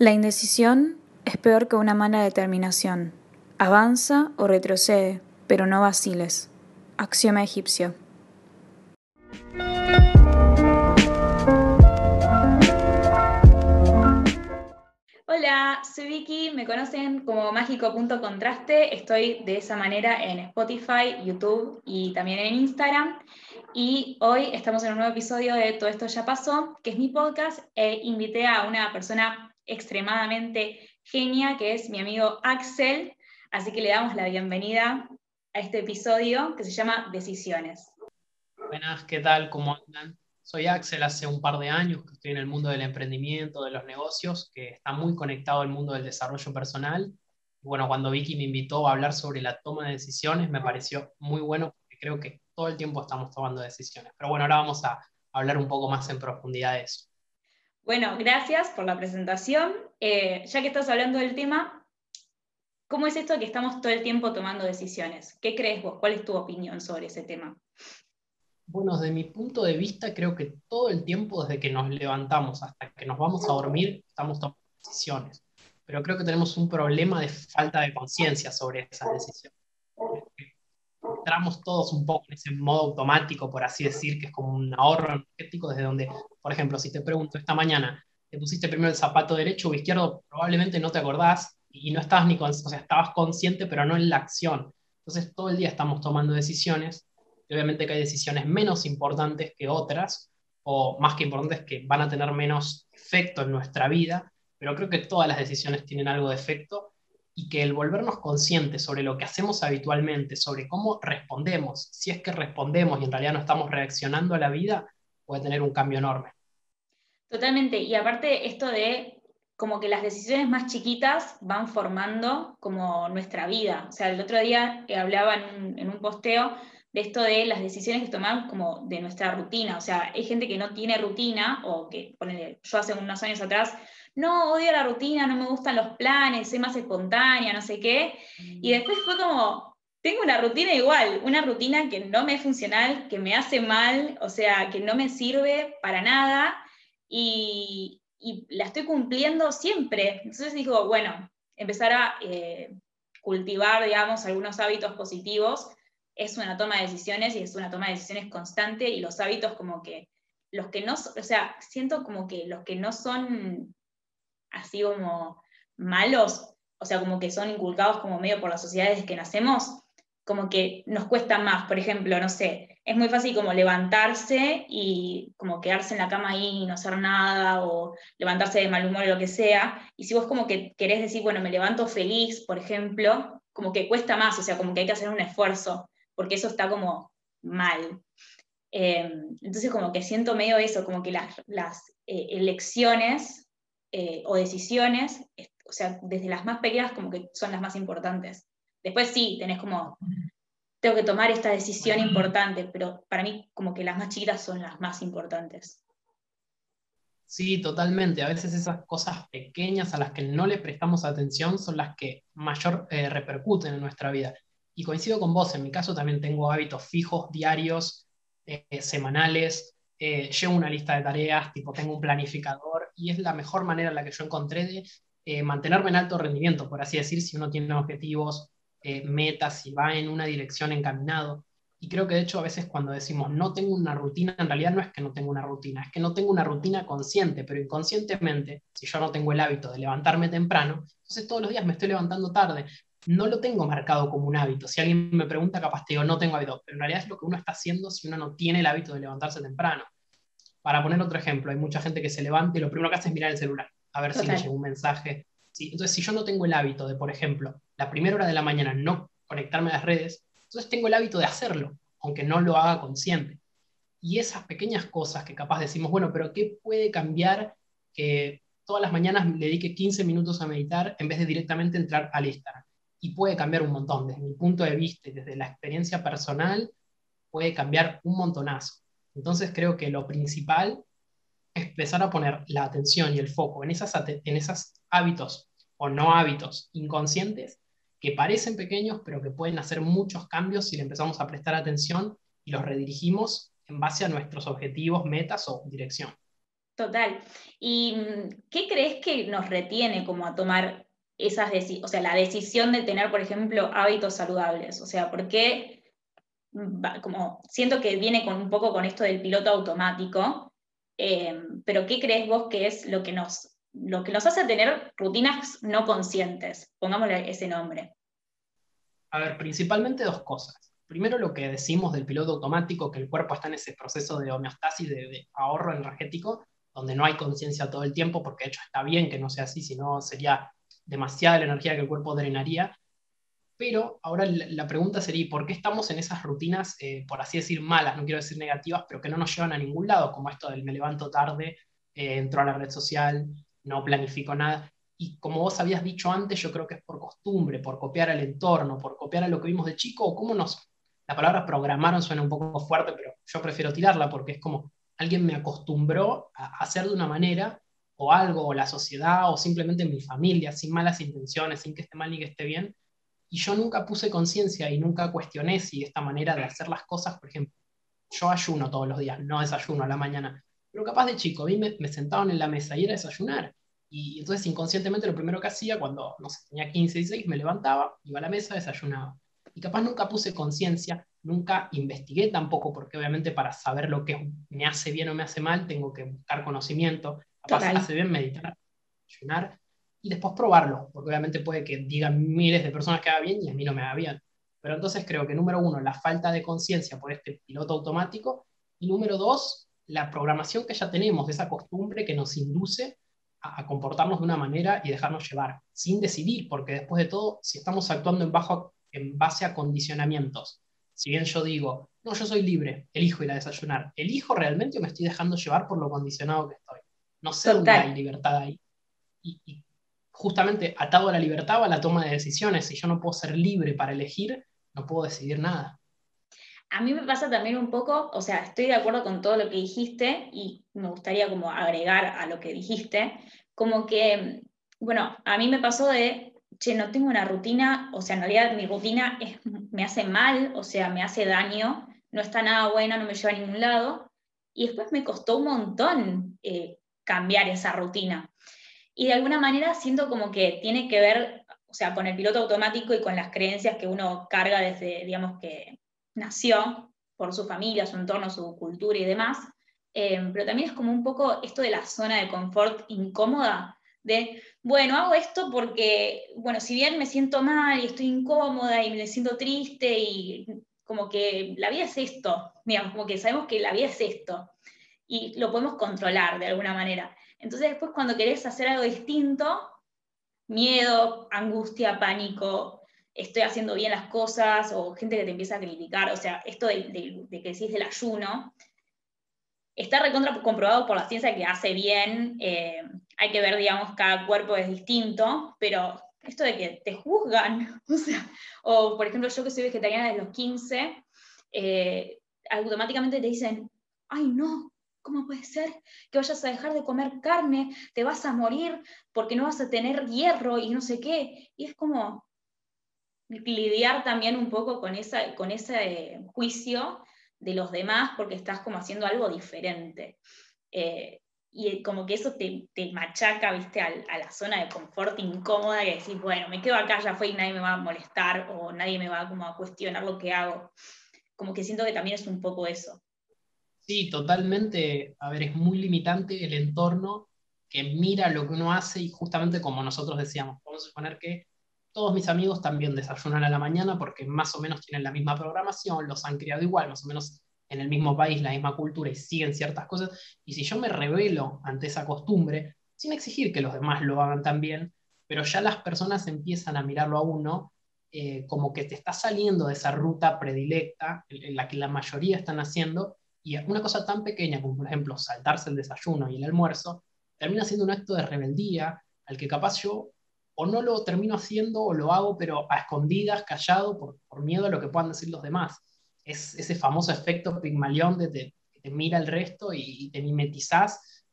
La indecisión es peor que una mala determinación. Avanza o retrocede, pero no vaciles. Axioma egipcio. Hola, soy Vicky, me conocen como mágico.contraste, estoy de esa manera en Spotify, YouTube y también en Instagram. Y hoy estamos en un nuevo episodio de Todo esto ya pasó, que es mi podcast, e invité a una persona extremadamente genia, que es mi amigo Axel. Así que le damos la bienvenida a este episodio que se llama Decisiones. Buenas, ¿qué tal? ¿Cómo andan? Soy Axel, hace un par de años que estoy en el mundo del emprendimiento, de los negocios, que está muy conectado al mundo del desarrollo personal. bueno, cuando Vicky me invitó a hablar sobre la toma de decisiones, me pareció muy bueno porque creo que todo el tiempo estamos tomando decisiones. Pero bueno, ahora vamos a hablar un poco más en profundidad de eso. Bueno, gracias por la presentación. Eh, ya que estás hablando del tema, ¿cómo es esto que estamos todo el tiempo tomando decisiones? ¿Qué crees vos? ¿Cuál es tu opinión sobre ese tema? Bueno, desde mi punto de vista, creo que todo el tiempo, desde que nos levantamos hasta que nos vamos a dormir, estamos tomando decisiones. Pero creo que tenemos un problema de falta de conciencia sobre esas decisiones entramos todos un poco en ese modo automático, por así decir, que es como un ahorro energético, desde donde, por ejemplo, si te pregunto esta mañana, ¿te pusiste primero el zapato derecho o izquierdo? Probablemente no te acordás y no estabas ni con, o sea, estabas consciente, pero no en la acción. Entonces, todo el día estamos tomando decisiones, y obviamente que hay decisiones menos importantes que otras, o más que importantes que van a tener menos efecto en nuestra vida, pero creo que todas las decisiones tienen algo de efecto y que el volvernos conscientes sobre lo que hacemos habitualmente, sobre cómo respondemos, si es que respondemos y en realidad no estamos reaccionando a la vida, puede tener un cambio enorme. Totalmente, y aparte esto de como que las decisiones más chiquitas van formando como nuestra vida. O sea, el otro día hablaba en un, posteo de esto de las decisiones que tomamos como de nuestra rutina. O sea, hay gente que no tiene rutina o que, ponele, yo hace unos años atrás no, odio la rutina, no me gustan los planes, soy más espontánea, no sé qué. Y mm. después fue como, tengo una rutina igual, una rutina que no me es funcional, que me hace mal, o sea, que no me sirve para nada y, la estoy cumpliendo siempre. Entonces digo, bueno, empezar a eh, cultivar, digamos, algunos hábitos positivos es una toma de decisiones y es una toma de decisiones constante y los hábitos como que los que no, o sea, siento como que los que no son así como malos, o sea, como que son inculcados como medio por las sociedades que nacemos, como que nos cuesta más. Por ejemplo, no sé, es muy fácil como levantarse y como quedarse en la cama ahí y no hacer nada, o levantarse de mal humor o lo que sea. Y si vos como que querés decir, bueno, me levanto feliz, por ejemplo, como que cuesta más, o sea, como que hay que hacer un esfuerzo, porque eso está como mal. Eh, entonces como que siento medio eso, como que las, las eh, elecciones eh, o decisiones, o sea, desde las más pequeñas como que son las más importantes. Después sí, tenés como, tengo que tomar esta decisión importante, pero para mí como que las más chiquitas son las más importantes. Sí, totalmente. A veces esas cosas pequeñas a las que no le prestamos atención son las que mayor eh, repercuten en nuestra vida. Y coincido con vos, en mi caso también tengo hábitos fijos, diarios, eh, semanales, llevo una lista de tareas, tipo tengo un planificador y es la mejor manera en la que yo encontré de eh, mantenerme en alto rendimiento, por así decir, si uno tiene objetivos, eh, metas, si va en una dirección encaminado. Y creo que de hecho a veces cuando decimos no tengo una rutina, en realidad no es que no tengo una rutina, es que no tengo una rutina consciente, pero inconscientemente, si yo no tengo el hábito de levantarme temprano, entonces todos los días me estoy levantando tarde. No lo tengo marcado como un hábito. Si alguien me pregunta, capaz te digo, no tengo hábito, pero en realidad es lo que uno está haciendo si uno no tiene el hábito de levantarse temprano. Para poner otro ejemplo, hay mucha gente que se levanta y lo primero que hace es mirar el celular, a ver si le llega un mensaje. ¿sí? Entonces, si yo no tengo el hábito de, por ejemplo, la primera hora de la mañana no conectarme a las redes, entonces tengo el hábito de hacerlo, aunque no lo haga consciente. Y esas pequeñas cosas que capaz decimos, bueno, pero ¿qué puede cambiar que todas las mañanas le dedique 15 minutos a meditar en vez de directamente entrar al Instagram? Y puede cambiar un montón, desde mi punto de vista y desde la experiencia personal, puede cambiar un montonazo. Entonces creo que lo principal es empezar a poner la atención y el foco en, esas, en esos hábitos o no hábitos inconscientes que parecen pequeños, pero que pueden hacer muchos cambios si le empezamos a prestar atención y los redirigimos en base a nuestros objetivos, metas o dirección. Total. ¿Y mm, qué crees que nos retiene como a tomar esas o sea, la decisión de tener, por ejemplo, hábitos saludables? O sea, ¿por qué? Como siento que viene con un poco con esto del piloto automático, eh, pero ¿qué crees vos que es lo que nos, lo que nos hace tener rutinas no conscientes? Pongámosle ese nombre. A ver, principalmente dos cosas. Primero lo que decimos del piloto automático, que el cuerpo está en ese proceso de homeostasis, de ahorro energético, donde no hay conciencia todo el tiempo, porque de hecho está bien que no sea así, sino sería demasiada la energía que el cuerpo drenaría. Pero ahora la pregunta sería, ¿por qué estamos en esas rutinas, eh, por así decir, malas, no quiero decir negativas, pero que no nos llevan a ningún lado, como esto del me levanto tarde, eh, entro a la red social, no planifico nada? Y como vos habías dicho antes, yo creo que es por costumbre, por copiar al entorno, por copiar a lo que vimos de chico, o cómo nos... La palabra programaron suena un poco fuerte, pero yo prefiero tirarla porque es como alguien me acostumbró a hacer de una manera, o algo, o la sociedad, o simplemente mi familia, sin malas intenciones, sin que esté mal ni que esté bien, y yo nunca puse conciencia y nunca cuestioné si esta manera de hacer las cosas, por ejemplo, yo ayuno todos los días, no desayuno a la mañana, pero capaz de chico, a mí me, sentaban en la mesa y era desayunar. Y entonces inconscientemente lo primero que hacía cuando, no sé, tenía 15, 16, me levantaba, iba a la mesa, desayunaba. Y capaz nunca puse conciencia Nunca investigué tampoco, porque obviamente para saber lo que me hace bien o me hace mal, tengo que buscar conocimiento. Hace bien meditar, ayunar y después probarlo, porque obviamente puede que digan miles de personas que haga bien y a mí no me haga bien. Pero entonces creo que número uno, la falta de conciencia por este piloto automático, y número dos, la programación que ya tenemos, de esa costumbre que nos induce a, comportarnos de una manera y dejarnos llevar, sin decidir, porque después de todo, si estamos actuando en, bajo, en base a condicionamientos si bien yo digo, no, yo soy libre, elijo ir a desayunar, ¿elijo realmente o me estoy dejando llevar por lo condicionado que estoy? No sé dónde hay libertad ahí. Y, justamente atado a la libertad va la toma de decisiones. Si yo no puedo ser libre para elegir, no puedo decidir nada. A mí me pasa también un poco, o sea, estoy de acuerdo con todo lo que dijiste y me gustaría como agregar a lo que dijiste, como que, bueno, a mí me pasó de che, no tengo una rutina, o sea, en realidad mi rutina me hace mal, o sea, me hace daño, no está nada buena, no me lleva a ningún lado. Y después me costó un montón eh, cambiar esa rutina. Y de alguna manera siento como que tiene que ver, o sea, con el piloto automático y con las creencias que uno carga desde, digamos, que nació por su familia, su entorno, su cultura y demás. Eh, pero también es como un poco esto de la zona de confort incómoda, de, bueno, hago esto porque, bueno, si bien me siento mal y estoy incómoda y me siento triste y como que la vida es esto, digamos, como que sabemos que la vida es esto y lo podemos controlar de alguna manera. Entonces después cuando querés hacer algo distinto, miedo, angustia, pánico, estoy haciendo bien las cosas o gente que te empieza a criticar, o sea, esto de, de que decís del ayuno, está recontra comprobado por la ciencia que hace bien, eh, hay que ver, digamos, cada cuerpo es distinto, pero esto de que te juzgan, o sea, o por ejemplo yo que soy vegetariana desde los 15, eh, automáticamente te dicen, ay no, ¿cómo puede ser que vayas a dejar de comer carne? Te vas a morir porque no vas a tener hierro y no sé qué. Y es como lidiar también un poco con, esa, con ese juicio de los demás porque estás como haciendo algo diferente. Eh, y como que eso te, machaca, viste, a, la zona de confort incómoda que decís, bueno, me quedo acá, ya fue y nadie me va a molestar o nadie me va como a cuestionar lo que hago. Como que siento que también es un poco eso. Sí, totalmente. A ver, es muy limitante el entorno que mira lo que uno hace y justamente como nosotros decíamos, vamos a suponer que todos mis amigos también desayunan a la mañana porque más o menos tienen la misma programación, los han criado igual, más o menos en el mismo país, la misma cultura y siguen ciertas cosas. Y si yo me revelo ante esa costumbre, sin exigir que los demás lo hagan también, pero ya las personas empiezan a mirarlo a uno eh, como que te está saliendo de esa ruta predilecta en, la que la mayoría están haciendo, y una cosa tan pequeña como, por ejemplo, saltarse el desayuno y el almuerzo, termina siendo un acto de rebeldía al que capaz yo o no lo termino haciendo o lo hago, pero a escondidas, callado, por, miedo a lo que puedan decir los demás. Es ese famoso efecto Pigmalión de que te mira el resto y, te mimetizás,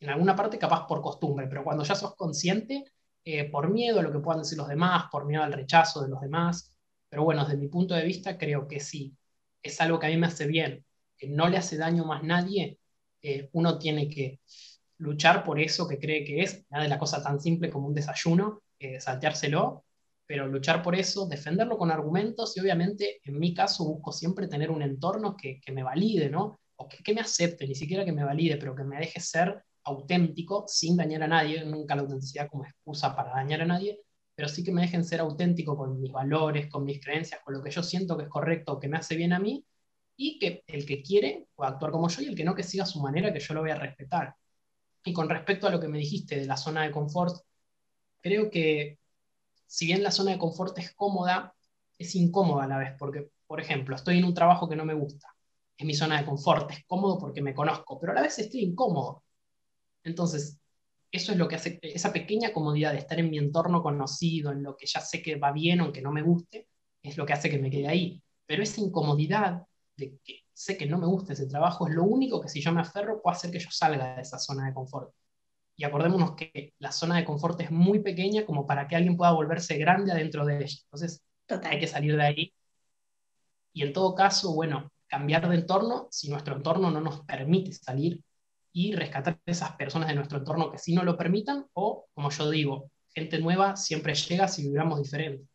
en alguna parte capaz por costumbre, pero cuando ya sos consciente, eh, por miedo a lo que puedan decir los demás, por miedo al rechazo de los demás. Pero bueno, desde mi punto de vista creo que sí, es algo que a mí me hace bien, no le hace daño más nadie, eh, uno tiene que luchar por eso que cree que es, nada de la cosa tan simple como un desayuno, eh, salteárselo, pero luchar por eso, defenderlo con argumentos y obviamente en mi caso busco siempre tener un entorno que, me valide, ¿no? O que, que, me acepte, ni siquiera que me valide, pero que me deje ser auténtico sin dañar a nadie, nunca la autenticidad como excusa para dañar a nadie, pero sí que me dejen ser auténtico con mis valores, con mis creencias, con lo que yo siento que es correcto, que me hace bien a mí, y que el que quiere pueda actuar como yo y el que no que siga su manera, que yo lo voy a respetar. Y con respecto a lo que me dijiste de la zona de confort, creo que si bien la zona de confort es cómoda, es incómoda a la vez, porque, por ejemplo, estoy en un trabajo que no me gusta, es mi zona de confort, es cómodo porque me conozco, pero a la vez estoy incómodo. Entonces, eso es lo que hace, esa pequeña comodidad de estar en mi entorno conocido, en lo que ya sé que va bien, aunque no me guste, es lo que hace que me quede ahí. Pero esa incomodidad de que sé que no me gusta ese trabajo es lo único que si yo me aferro puede hacer que yo salga de esa zona de confort. Y acordémonos que la zona de confort es muy pequeña como para que alguien pueda volverse grande adentro de ella. Entonces, hay que salir de ahí. Y en todo caso, bueno, cambiar de entorno si nuestro entorno no nos permite salir y rescatar esas personas de nuestro entorno que sí no lo permitan, o, como yo digo, gente nueva siempre llega si vibramos diferente.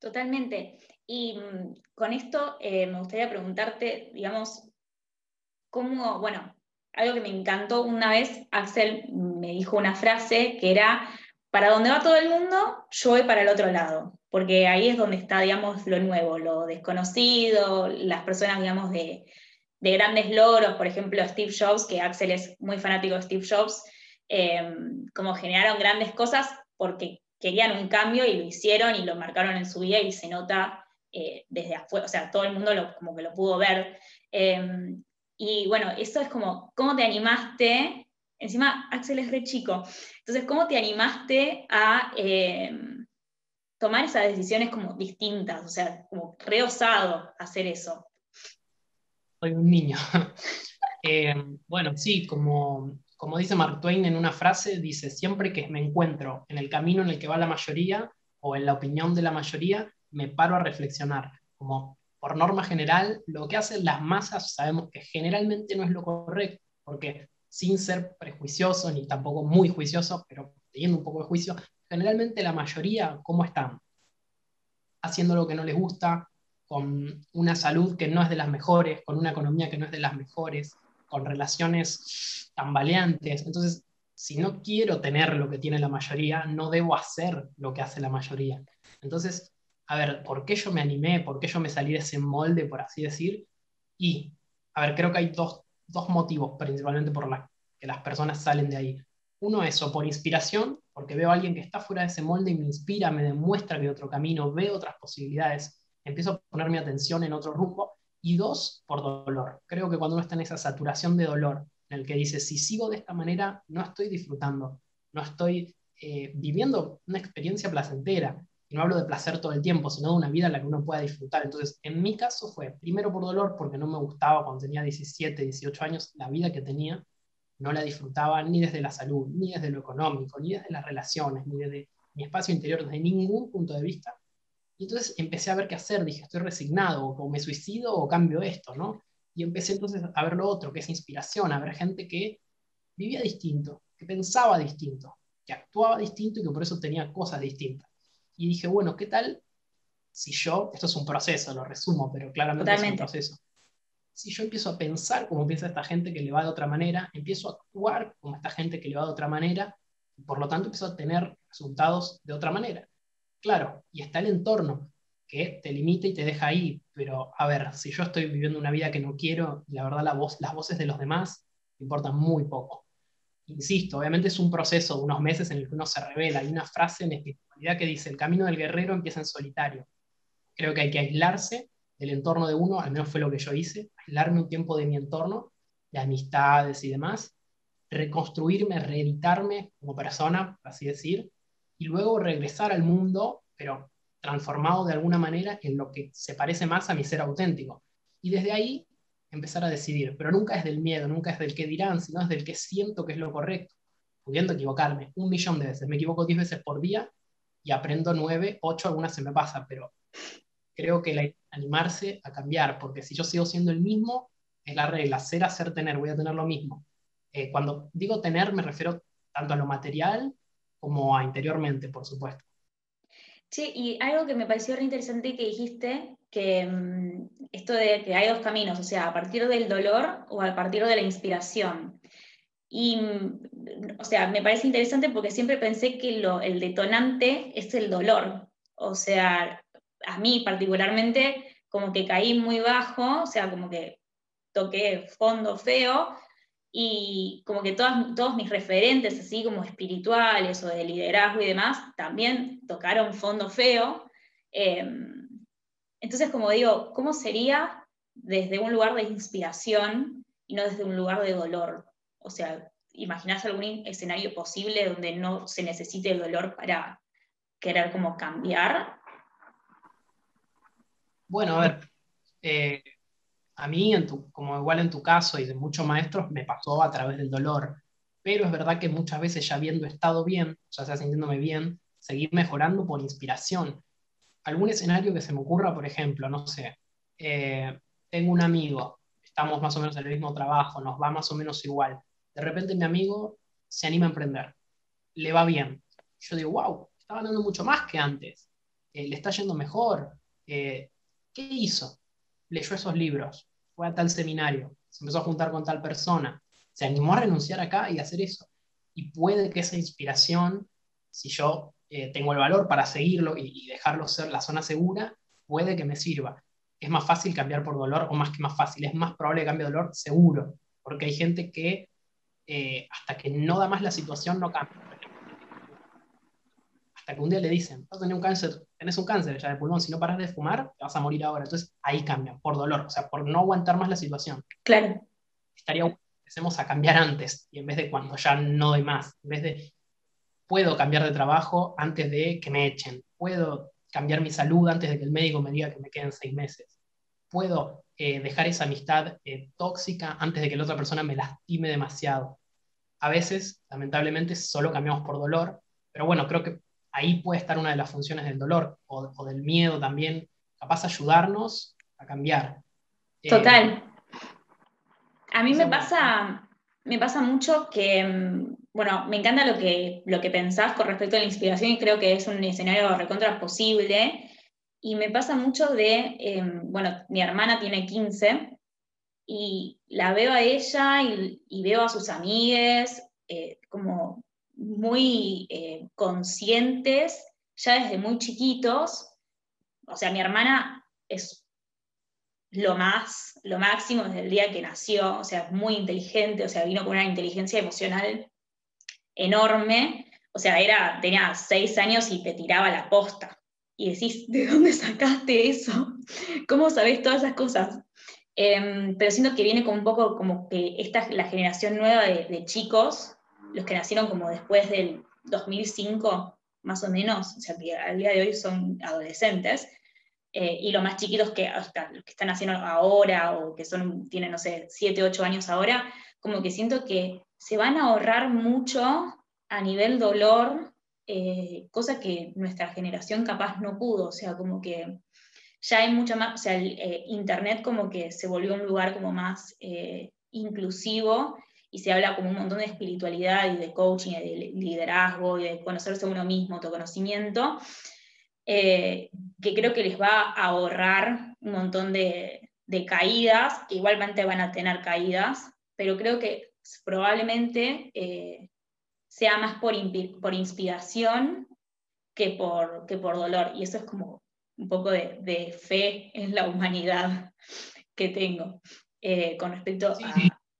Totalmente. Y mm, con esto eh, me gustaría preguntarte, digamos, cómo, bueno, algo que me encantó una vez, Axel me dijo una frase que era, para donde va todo el mundo, yo voy para el otro lado, porque ahí es donde está, digamos, lo nuevo, lo desconocido, las personas, digamos, de, de grandes logros, por ejemplo, Steve Jobs, que Axel es muy fanático de Steve Jobs, eh, como generaron grandes cosas porque querían un cambio y lo hicieron y lo marcaron en su vida y se nota eh, desde afuera, o sea, todo el mundo lo, como que lo pudo ver. Eh, y bueno, eso es como, ¿cómo te animaste? Encima, Axel es re chico. Entonces, ¿cómo te animaste a tomar esas decisiones como distintas? O sea, como re osado hacer eso soy un niño. Eh, bueno, sí, como, como dice Mark Twain en una frase, dice, siempre que me encuentro en el camino en el que va la mayoría o en la opinión de la mayoría, me paro a reflexionar. Como por norma general, lo que hacen las masas sabemos que generalmente no es lo correcto, porque sin ser prejuicioso ni tampoco muy juicioso, pero teniendo un poco de juicio, generalmente la mayoría, ¿cómo están? Haciendo lo que no les gusta, con una salud que no es de las mejores, con una economía que no es de las mejores, con relaciones tambaleantes. Entonces, si no quiero tener lo que tiene la mayoría, no debo hacer lo que hace la mayoría. Entonces, a ver, ¿por qué yo me animé? ¿Por qué yo me salí de ese molde, por así decir? Y, a ver, creo que hay dos, dos motivos principalmente por los que las personas salen de ahí. Uno es o por inspiración, porque veo a alguien que está fuera de ese molde y me inspira, me demuestra que otro camino, veo otras posibilidades empiezo a poner mi atención en otro rumbo. Y dos, por dolor. Creo que cuando uno está en esa saturación de dolor, en el que dice, si sigo de esta manera, no estoy disfrutando, no estoy eh, viviendo una experiencia placentera. No hablo de placer todo el tiempo, sino de una vida en la que uno pueda disfrutar. Entonces, en mi caso fue, primero por dolor, porque no me gustaba cuando tenía 17, 18 años, la vida que tenía, no la disfrutaba ni desde la salud, ni desde lo económico, ni desde las relaciones, ni desde mi espacio interior, desde ningún punto de vista. Y entonces empecé a ver qué hacer, dije, estoy resignado, o me suicido o cambio esto, ¿no? Y empecé entonces a ver lo otro, que es inspiración, a ver gente que vivía distinto, que pensaba distinto, que actuaba distinto y que por eso tenía cosas distintas. Y dije, bueno, ¿qué tal si yo, esto es un proceso, lo resumo, pero claramente es un proceso. Si yo empiezo a pensar como piensa esta gente que le va de otra manera, empiezo a actuar como esta gente que le va de otra manera, y por lo tanto empiezo a tener resultados de otra manera. Claro, y está el entorno que te limita y te deja ahí, pero a ver, si yo estoy viviendo una vida que no quiero, la verdad la voz, las voces de los demás importan muy poco. Insisto, obviamente es un proceso de unos meses en el que uno se revela. Hay una frase en espiritualidad que dice, el camino del guerrero empieza en solitario. Creo que hay que aislarse del entorno de uno, al menos fue lo que yo hice, aislarme un tiempo de mi entorno, de amistades y demás, reconstruirme, reeditarme como persona, así decir, y luego regresar al mundo, pero transformado de alguna manera en lo que se parece más a mi ser auténtico. Y desde ahí empezar a decidir, pero nunca es del miedo, nunca es del que dirán, sino es del que siento que es lo correcto, pudiendo equivocarme un millón de veces. Me equivoco diez veces por día y aprendo nueve, ocho, algunas se me pasa, pero creo que animarse a cambiar, porque si yo sigo siendo el mismo, es la regla, ser, hacer, tener, voy a tener lo mismo. Eh, cuando digo tener, me refiero tanto a lo material como a interiormente, por supuesto. Sí, y algo que me pareció re interesante que dijiste, que mm, esto de que hay dos caminos, o sea, a partir del dolor o a partir de la inspiración. Y, mm, o sea, me parece interesante porque siempre pensé que lo, el detonante es el dolor. O sea, a mí particularmente, como que caí muy bajo, o sea, como que toqué fondo feo, y como que todas, todos mis referentes, así como espirituales o de liderazgo y demás, también tocaron fondo feo. Em, entonces, como digo, ¿cómo sería desde un lugar de inspiración y no desde un lugar de dolor? O sea, ¿imaginás algún escenario posible donde no se necesite el dolor para querer como cambiar? Bueno, a ver, eh, a mí, en tu, como igual en tu caso y de muchos maestros, me pasó a través del dolor. Pero es verdad que muchas veces ya habiendo estado bien, ya sea sintiéndome bien, seguir mejorando por inspiración. Algún escenario que se me ocurra, por ejemplo, no sé, eh, tengo un amigo, estamos más o menos en el mismo trabajo, nos va más o menos igual. De repente mi amigo se anima a emprender, le va bien. Yo digo, wow, está ganando mucho más que antes, eh, le está yendo mejor. Eh, ¿Qué hizo? leyó esos libros, fue a tal seminario, se empezó a juntar con tal persona, se animó a renunciar acá y hacer eso. Y puede que esa inspiración, si yo eh, tengo el valor para seguirlo y, dejarlo ser la zona segura, puede que me sirva. Es más fácil cambiar por dolor, o más que más fácil, es más probable que cambie dolor, seguro, porque hay gente que eh, hasta que no da más la situación no cambia hasta que un día le dicen, vas a tener un cáncer, tenés un cáncer ya de pulmón, si no paras de fumar, te vas a morir ahora. Entonces ahí cambia, por dolor, o sea, por no aguantar más la situación. Claro. Estaría bueno que empecemos a cambiar antes, y en vez de cuando ya no doy más, en vez de, puedo cambiar de trabajo antes de que me echen, puedo cambiar mi salud antes de que el médico me diga que me queden seis meses, puedo eh, dejar esa amistad eh, tóxica antes de que la otra persona me lastime demasiado. A veces, lamentablemente, solo cambiamos por dolor, pero bueno, creo que ahí puede estar una de las funciones del dolor o, del miedo también, capaz ayudarnos a cambiar. Eh, Total. a mí me pasa, me pasa mucho que, mm, bueno, me encanta lo que, lo que pensás con respecto a la inspiración y creo que es un escenario recontra posible. Y me pasa mucho de, em, bueno, mi hermana tiene 15 y la veo a ella y, veo a sus amigues eh, como muy eh, conscientes ya desde muy chiquitos. O sea, mi hermana es lo más, lo máximo desde el día que nació, o sea, muy inteligente, o sea, vino con una inteligencia emocional enorme. O sea, era, tenía seis años y te tiraba la posta. Y decís, ¿de dónde sacaste eso? ¿Cómo sabés todas esas cosas? Em, pero siento que viene con un poco como que esta es la generación nueva de, de chicos los que nacieron como después del 2005, más o menos, o sea, que al día de hoy son adolescentes, eh, y los más chiquitos que, hasta los que están haciendo ahora o que son, tienen, no sé, 7, 8 años ahora, como que siento que se van a ahorrar mucho a nivel dolor, eh, cosa que nuestra generación capaz no pudo, o sea, como que ya hay mucha más, o sea, el, eh, Internet como que se volvió un lugar como más inclusivo y se habla como un montón de espiritualidad y de coaching, y de liderazgo y de conocerse a uno mismo, autoconocimiento, eh, que creo que les va a ahorrar un montón de, caídas, que igualmente van a tener caídas, pero creo que probablemente eh, sea más por, por inspiración que por, que por dolor. Y eso es como un poco de, fe en la humanidad que tengo eh, con respecto a,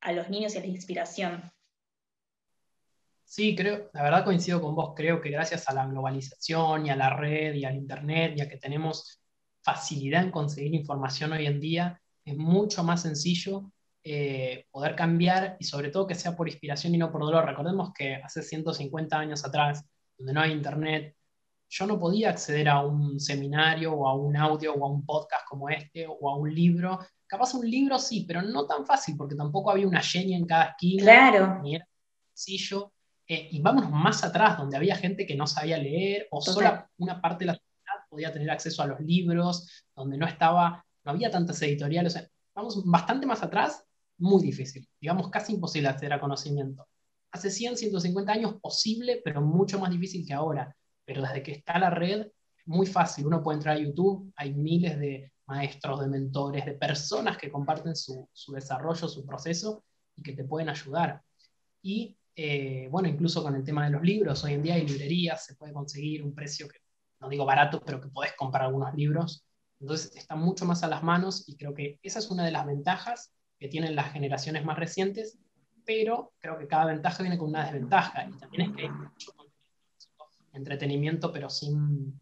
a los niños y a la inspiración. Sí, creo, la verdad coincido con vos, creo que gracias a la globalización y a la red y al internet, ya que tenemos facilidad en conseguir información hoy en día, es mucho más sencillo eh, poder cambiar y sobre todo que sea por inspiración y no por dolor. Recordemos que hace 150 años atrás, donde no hay internet, yo no podía acceder a un seminario o a un audio o a un podcast como este o a un libro Capaz un libro sí, pero no tan fácil, porque tampoco había una genia en cada esquina. Claro. Ni era sencillo. Eh, y vámonos más atrás, donde había gente que no sabía leer, o solo una parte de la sociedad podía tener acceso a los libros, donde no estaba, no había tantas editoriales. vamos bastante más atrás muy difícil, digamos casi imposible acceder a conocimiento. Hace 100, 150 años posible, pero mucho más difícil que ahora. Pero desde que está la red, muy fácil. Uno puede entrar a YouTube, hay miles de maestros, de mentores, de personas que comparten su, su desarrollo, su proceso y que te pueden ayudar. Y eh, bueno, incluso con el tema de los libros, hoy en día hay librerías, se puede conseguir un precio que, no digo barato, pero que podés comprar algunos libros. Entonces está mucho más a las manos y creo que esa es una de las ventajas que tienen las generaciones más recientes, pero creo que cada ventaja viene con una desventaja y también es que hay mucho entretenimiento, pero sin,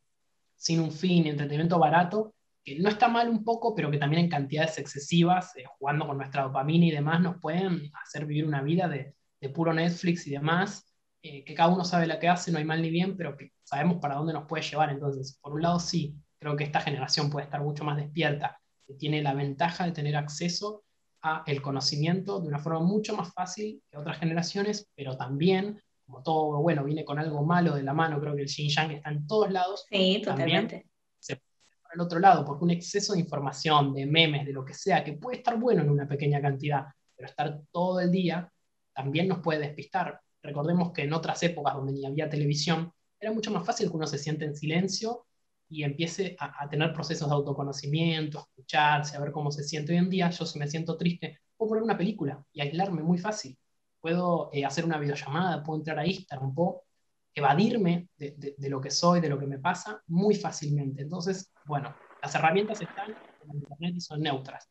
sin un fin, entretenimiento barato, que no está mal un poco, pero que también en cantidades excesivas, eh, jugando con nuestra dopamina y demás, nos pueden hacer vivir una vida de, de puro Netflix y demás, eh, que cada uno sabe lo que hace, no hay mal ni bien, pero que sabemos para dónde nos puede llevar. Entonces, por un lado, sí, creo que esta generación puede estar mucho más despierta, que tiene la ventaja de tener acceso a el conocimiento de una forma mucho más fácil que otras generaciones, pero también, como todo bueno viene con algo malo de la mano, creo que el Xinjiang está en todos lados. Sí, totalmente. Se por el otro lado, porque un exceso de información, de memes, de lo que sea, que puede estar bueno en una pequeña cantidad, pero estar todo el día también nos puede despistar. Recordemos que en otras épocas donde ni había televisión, era mucho más fácil que uno se siente en silencio y empiece a, tener procesos de autoconocimiento, a escucharse, a ver cómo se siente. Hoy en día, yo si me siento triste, puedo poner una película y aislarme muy fácil. Puedo eh, hacer una videollamada, puedo entrar a Instagram, puedo evadirme de, de, lo que soy, de lo que me pasa, muy fácilmente. Entonces, bueno, las herramientas están en Internet y son neutras.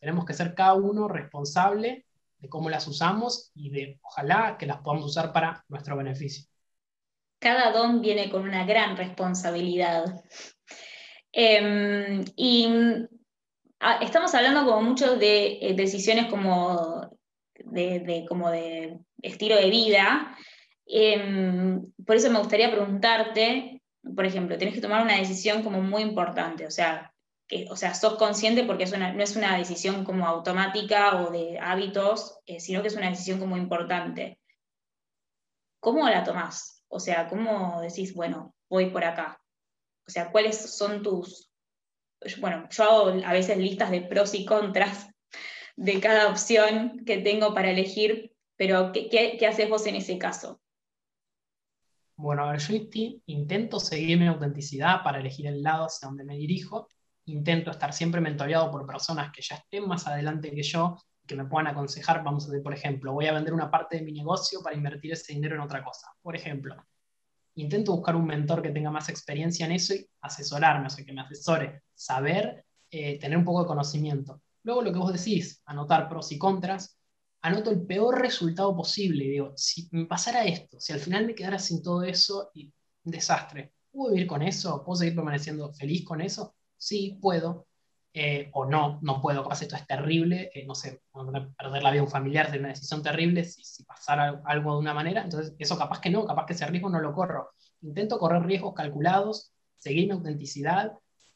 Tenemos que ser cada uno responsable de cómo las usamos y de ojalá que las podamos usar para nuestro beneficio. Cada don viene con una gran responsabilidad. Em, y ah, estamos hablando como mucho de eh, decisiones como de, como de estilo de vida. Em, por eso me gustaría preguntarte, por ejemplo, tenés que tomar una decisión como muy importante, o sea, o sea, sos consciente porque no es una decisión como automática o de hábitos, eh, sino que es una decisión como importante. ¿Cómo la tomás? O sea, ¿cómo decís, bueno, voy por acá? O sea, ¿cuáles son tus... Bueno, yo hago a veces listas de pros y contras de cada opción que tengo para elegir, pero ¿qué, qué, haces vos en ese caso? Bueno, a ver, yo intento seguir mi autenticidad para elegir el lado hacia donde me dirijo intento estar siempre mentoreado por personas que ya estén más adelante que yo, que me puedan aconsejar, vamos a decir, por ejemplo, voy a vender una parte de mi negocio para invertir ese dinero en otra cosa. Por ejemplo, intento buscar un mentor que tenga más experiencia en eso y asesorarme, o sea, que me asesore, saber, eh, tener un poco de conocimiento. Luego lo que vos decís, anotar pros y contras, anoto el peor resultado posible. Digo, si me pasara esto, si al final me quedara sin todo eso, y un desastre, ¿puedo vivir con eso? ¿Puedo seguir permaneciendo feliz con eso? sí, puedo, eh, o no, no puedo, capaz esto es terrible, eh, no sé, perder la vida de un familiar de una decisión terrible si, si pasara algo de una manera, entonces eso capaz que no, capaz que ese riesgo no lo corro. Intento correr riesgos calculados, seguir mi autenticidad,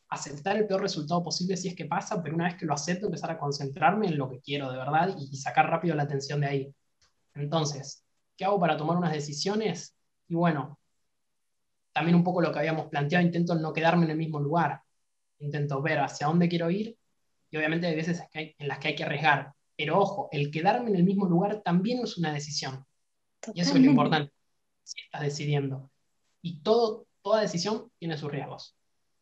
aceptar el peor resultado posible si es que pasa, pero una vez que lo acepto, empezar a concentrarme en lo que quiero de verdad y, y sacar rápido la atención de ahí. Entonces, ¿qué hago para tomar unas decisiones? Y bueno, también un poco lo que habíamos planteado, intento no quedarme en el mismo lugar intento ver hacia dónde quiero ir y obviamente hay veces en las que hay que arriesgar. Pero ojo, el quedarme en el mismo lugar también es una decisión. Y eso es lo importante, si estás decidiendo. Y todo, toda decisión tiene sus riesgos.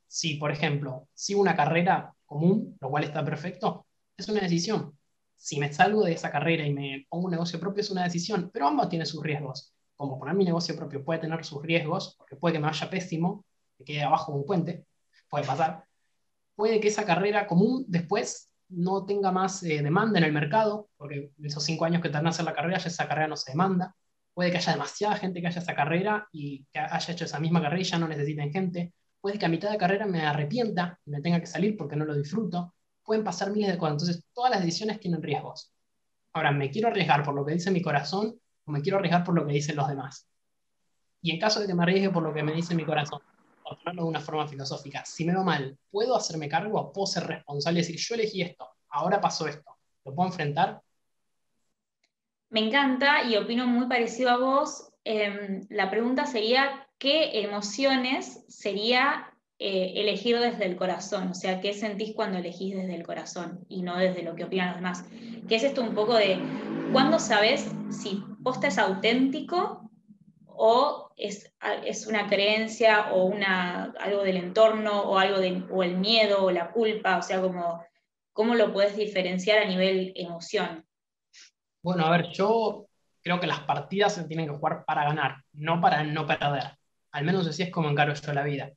Si, por ejemplo, sigo una carrera común, lo cual está perfecto, es una decisión. Si me salgo de esa carrera y me pongo un negocio propio, es una decisión, pero ambos tienen sus riesgos. Como poner mi negocio propio puede tener sus riesgos, porque puede que me vaya pésimo, que quede abajo de un puente, puede pasar, puede que esa carrera común después no tenga más eh, demanda en el mercado, porque esos cinco años que tardan en hacer la carrera, ya esa carrera no se demanda. Puede que haya demasiada gente que haya esa carrera y que haya hecho esa misma carrera y ya no necesiten gente. Puede que a mitad de carrera me arrepienta y me tenga que salir porque no lo disfruto. Pueden pasar miles de cosas. Entonces, todas las decisiones tienen riesgos. Ahora, ¿me quiero arriesgar por lo que dice mi corazón o me quiero arriesgar por lo que dicen los demás? Y en caso de que me arriesgue por lo que me dice mi corazón, de una forma filosófica, si me va mal, ¿puedo hacerme cargo? ¿Puedo ser responsable y decir, yo elegí esto, ahora pasó esto? ¿Lo puedo enfrentar? Me encanta y opino muy parecido a vos. Em, la pregunta sería, ¿qué emociones sería eh, elegir desde el corazón, o sea, qué sentís cuando elegís desde el corazón y no desde lo que opinan los demás. Que es esto un poco de, ¿cuándo sabes si posta es auténtico o es, es una creencia o una, algo del entorno o, algo de, o el miedo o la culpa? O sea, como, ¿cómo lo puedes diferenciar a nivel emoción? Bueno, a ver, yo creo que las partidas se tienen que jugar para ganar, no para no perder. Al menos así es como encaro yo la vida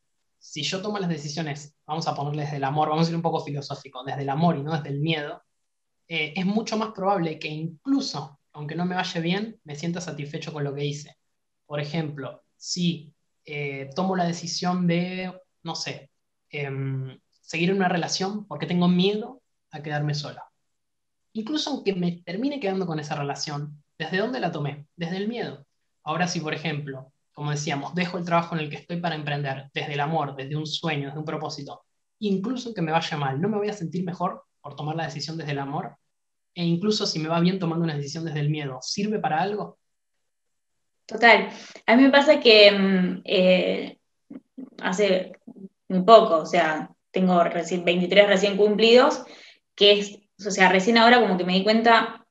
si yo tomo las decisiones, vamos a ponerle desde el amor, vamos a ir un poco filosófico, desde el amor y no desde el miedo, eh, es mucho más probable que incluso, aunque no me vaya bien, me sienta satisfecho con lo que hice. Por ejemplo, si eh, tomo la decisión de, no sé, em, seguir una relación porque tengo miedo a quedarme sola. Incluso aunque me termine quedando con esa relación, ¿desde dónde la tomé? Desde el miedo. Ahora si, por ejemplo, como decíamos, dejo el trabajo en el que estoy para emprender, desde el amor, desde un sueño, desde un propósito, incluso que me vaya mal, no me voy a sentir mejor por tomar la decisión desde el amor, e incluso si me va bien tomando una decisión desde el miedo, ¿sirve para algo? Total. A mí me pasa que mm, eh, hace muy poco, o sea, tengo recién, 23 recién cumplidos, que es, o sea, recién ahora como que me di cuenta,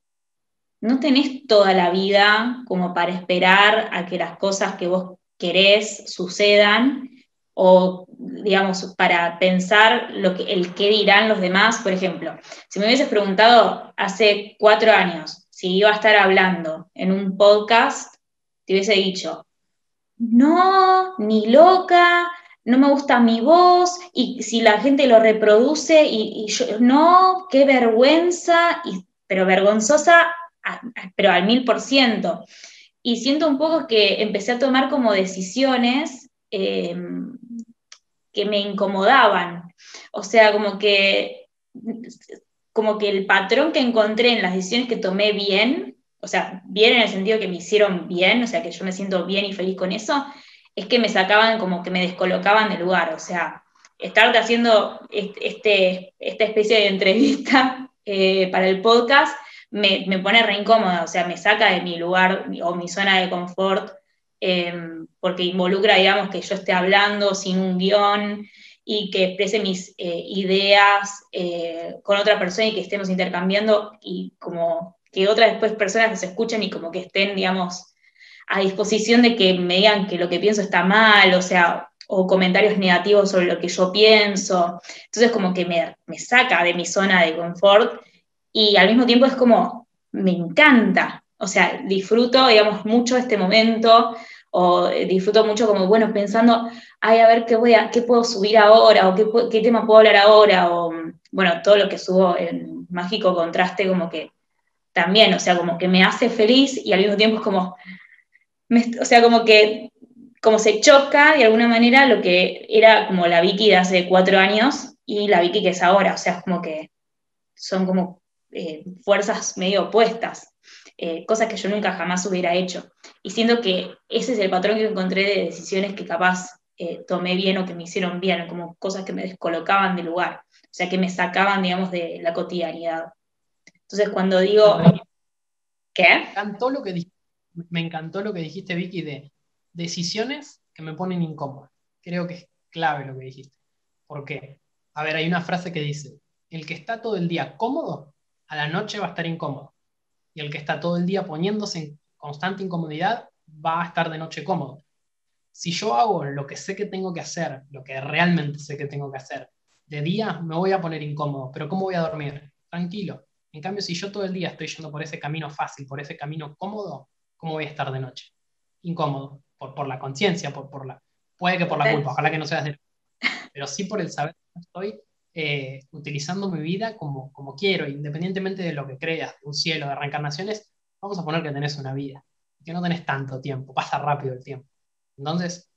no tenés toda la vida como para esperar a que las cosas que vos querés sucedan o, digamos, para pensar lo que, el qué dirán los demás. Por ejemplo, si me hubieses preguntado hace cuatro años si iba a estar hablando en un podcast, te hubiese dicho, no, ni loca, no me gusta mi voz, y si la gente lo reproduce, y, yo, no, qué vergüenza, pero vergonzosa pero al mil por ciento. Y siento un poco que empecé a tomar como decisiones em, que me incomodaban. O sea, como que, como que el patrón que encontré en las decisiones que tomé bien, o sea, bien en el sentido que me hicieron bien, o sea, que yo me siento bien y feliz con eso, es que me sacaban como que me descolocaban del lugar. O sea, estarte haciendo este, esta especie de entrevista eh, para el podcast me, pone re incómoda, o sea, me saca de mi lugar o mi zona de confort, em, porque involucra, digamos, que yo esté hablando sin un guion y que exprese mis eh, ideas eh, con otra persona y que estemos intercambiando y como que otras después personas se escuchen y como que estén, digamos, a disposición de que me digan que lo que pienso está mal, o sea, o comentarios negativos sobre lo que yo pienso. Entonces como que me, me saca de mi zona de confort y al mismo tiempo es como, me encanta, o sea, disfruto, digamos, mucho este momento, o disfruto mucho como, bueno, pensando, ay, a ver qué, voy a, qué puedo subir ahora, o qué, qué tema puedo hablar ahora, o, bueno, todo lo que subo en Mágico Contraste, como que también, o sea, como que me hace feliz y al mismo tiempo es como, o sea, como que como se choca de alguna manera lo que era como la Vicky de hace cuatro años y la Vicky que es ahora, o sea, como que son como eh, fuerzas medio opuestas, eh, cosas que yo nunca jamás hubiera hecho. Y siento que ese es el patrón que encontré de decisiones que capaz eh, tomé bien o que me hicieron bien, como cosas que me descolocaban del lugar, o sea, que me sacaban, digamos, de la cotidianidad. Entonces, cuando digo... ¿Qué? Me encantó lo que, me encantó lo que dijiste, Vicky, de decisiones que me ponen incómodo. Creo que es clave lo que dijiste. ¿Por qué? A ver, hay una frase que dice, el que está todo el día cómodo a la noche va a estar incómodo. Y el que está todo el día poniéndose en constante incomodidad va a estar de noche cómodo. Si yo hago lo que sé que tengo que hacer, lo que realmente sé que tengo que hacer, de día me voy a poner incómodo, pero ¿cómo voy a dormir? Tranquilo. En cambio, si yo todo el día estoy yendo por ese camino fácil, por ese camino cómodo, ¿cómo voy a estar de noche? Incómodo, por, por la conciencia, por, por la... Puede que por la culpa, ojalá que no seas de... Pero sí por el saber que estoy eh, utilizando mi vida como, como quiero, independientemente de lo que creas, de un cielo, de reencarnaciones, vamos a poner que tenés una vida, que no tenés tanto tiempo, pasa rápido el tiempo. Entonces,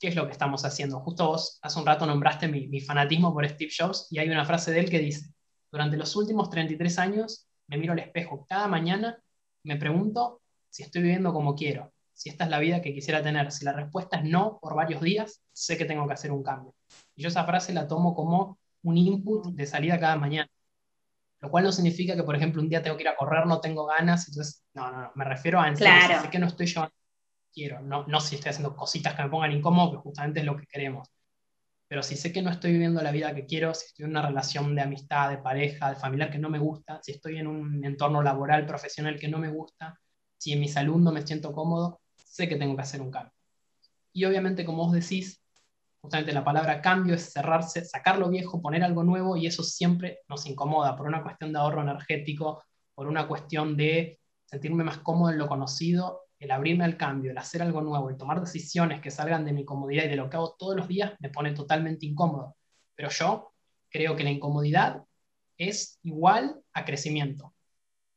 ¿qué es lo que estamos haciendo? Justo vos hace un rato nombraste mi, mi fanatismo por Steve Jobs y hay una frase de él que dice, durante los últimos 33 años me miro al espejo cada mañana me pregunto si estoy viviendo como quiero, si esta es la vida que quisiera tener. Si la respuesta es no por varios días, sé que tengo que hacer un cambio. Y yo esa frase la tomo como un input de salida cada mañana. Lo cual no significa que, por ejemplo, un día tengo que ir a correr, no tengo ganas, entonces, no, no, no, me refiero a en claro. sé que no estoy llevando quiero, no, no si estoy haciendo cositas que me pongan incómodo, que justamente es lo que queremos. Pero si sé que no estoy viviendo la vida que quiero, si estoy en una relación de amistad, de pareja, de familiar que no me gusta, si estoy en un entorno laboral, profesional que no me gusta, si en mi salud no me siento cómodo, sé que tengo que hacer un cambio. Y obviamente, como vos decís, justamente la palabra cambio es cerrarse, sacar lo viejo, poner algo nuevo y eso siempre nos incomoda por una cuestión de ahorro energético, por una cuestión de sentirme más cómodo en lo conocido el abrirme al cambio, el hacer algo nuevo, el tomar decisiones que salgan de mi comodidad y de lo que hago todos los días, me pone totalmente incómodo. Pero yo creo que la incomodidad es igual a crecimiento.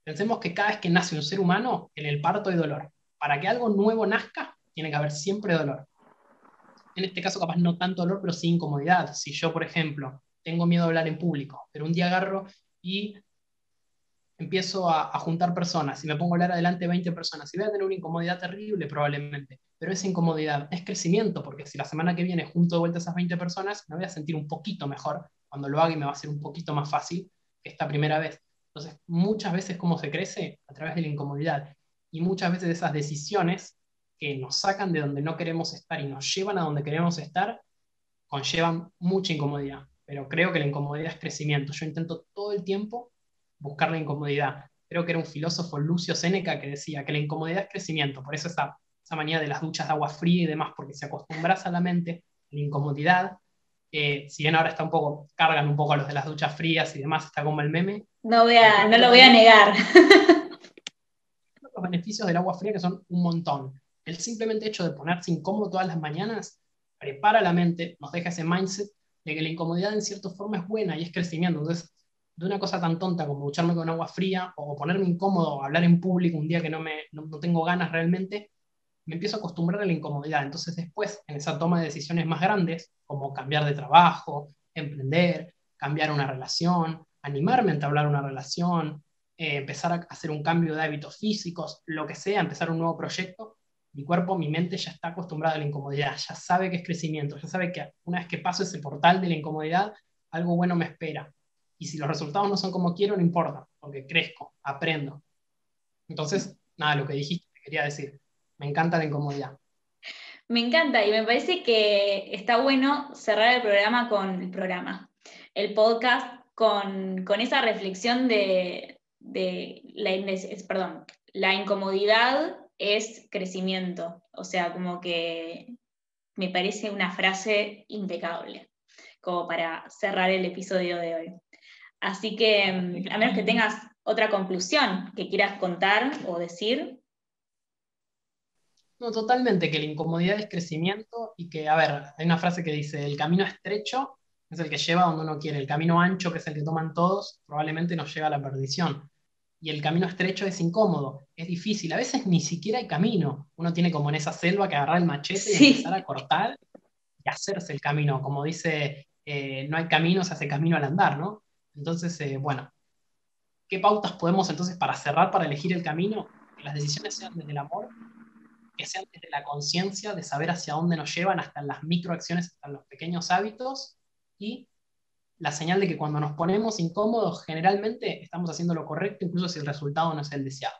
Pensemos que cada vez que nace un ser humano, en el parto hay dolor. Para que algo nuevo nazca, tiene que haber siempre dolor. En este caso, capaz no tanto dolor, pero sí incomodidad. Si yo, por ejemplo, tengo miedo a hablar en público, pero un día agarro y empiezo a, juntar personas y me pongo a hablar adelante de 20 personas y voy a tener una incomodidad terrible probablemente, pero esa incomodidad es crecimiento, porque si la semana que viene junto de vuelta esas 20 personas, me voy a sentir un poquito mejor cuando lo haga y me va a ser un poquito más fácil que esta primera vez. Entonces, muchas veces cómo se crece a través de la incomodidad y muchas veces esas decisiones que nos sacan de donde no queremos estar y nos llevan a donde queremos estar, conllevan mucha incomodidad. Pero creo que la incomodidad es crecimiento. Yo intento todo el tiempo buscar la incomodidad. Creo que era un filósofo, Lucio Seneca, que decía que la incomodidad es crecimiento, por eso esa, esa manía de las duchas de agua fría y demás, porque si acostumbras a la mente la incomodidad, eh, si bien ahora está un poco, cargan un poco a los de las duchas frías y demás, está como el meme. No, voy a, no lo voy a negar. Los beneficios del agua fría que son un montón. El simplemente hecho de ponerse incómodo todas las mañanas prepara la mente, nos deja ese mindset de que la incomodidad en cierta forma es buena y es crecimiento. Entonces, de una cosa tan tonta como ducharme con agua fría o ponerme incómodo, hablar en público un día que no, me, no, tengo ganas realmente, me empiezo a acostumbrar a la incomodidad. Entonces después, en esa toma de decisiones más grandes, como cambiar de trabajo, emprender, cambiar una relación, animarme a entablar una relación, eh, empezar a hacer un cambio de hábitos físicos, lo que sea, empezar un nuevo proyecto, mi cuerpo, mi mente ya está acostumbrada a la incomodidad, ya sabe que es crecimiento, ya sabe que una vez que paso ese portal de la incomodidad, algo bueno me espera. Y si los resultados no son como quiero, no importa, porque crezco, aprendo. Entonces, nada, lo que dijiste, quería decir, me encanta la incomodidad. Me encanta y me parece que está bueno cerrar el programa con el programa, el podcast, con, esa reflexión de, la, perdón, la incomodidad es crecimiento. O sea, como que me parece una frase impecable, como para cerrar el episodio de hoy. Así que, mm, a menos que tengas otra conclusión que quieras contar o decir. No, totalmente, que la incomodidad es crecimiento y que, a ver, hay una frase que dice, el camino estrecho es el que lleva donde uno quiere, el camino ancho, que es el que toman todos, probablemente nos lleva a la perdición. Y el camino estrecho es incómodo, es difícil, a veces ni siquiera hay camino. Uno tiene como en esa selva que agarrar el machete y empezar a cortar y hacerse el camino. Como dice, eh, no hay camino, se hace camino al andar, ¿no? Entonces, eh, bueno, ¿qué pautas podemos entonces para cerrar, para elegir el camino? Que las decisiones sean desde el amor, que sean desde la conciencia de saber hacia dónde nos llevan, hasta las microacciones, hasta los pequeños hábitos, y la señal de que cuando nos ponemos incómodos, generalmente estamos haciendo lo correcto, incluso si el resultado no es el deseado.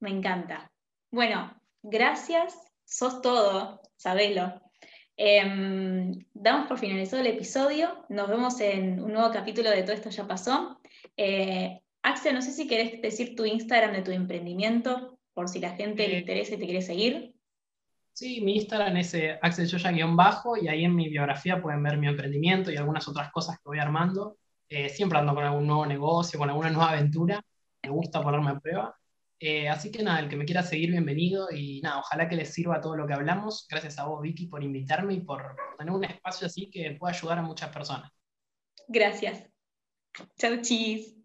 Me encanta. Bueno, gracias, sos todo, sabelo. Em, damos por finalizado el episodio. Nos vemos en un nuevo capítulo de Todo esto ya pasó. Eh, Axel, no sé si querés decir tu Instagram de tu emprendimiento, por si la gente le interesa y te quiere seguir. Sí, mi Instagram es eh, bajo y ahí en mi biografía pueden ver mi emprendimiento y algunas otras cosas que voy armando. Eh, siempre ando con algún nuevo negocio, con alguna nueva aventura. Me gusta ponerme a prueba. Eh, así que nada, el que me quiera seguir, bienvenido y nada, ojalá que les sirva todo lo que hablamos. Gracias a vos, Vicky, por invitarme y por tener un espacio así que pueda ayudar a muchas personas. Gracias. Chau, chis.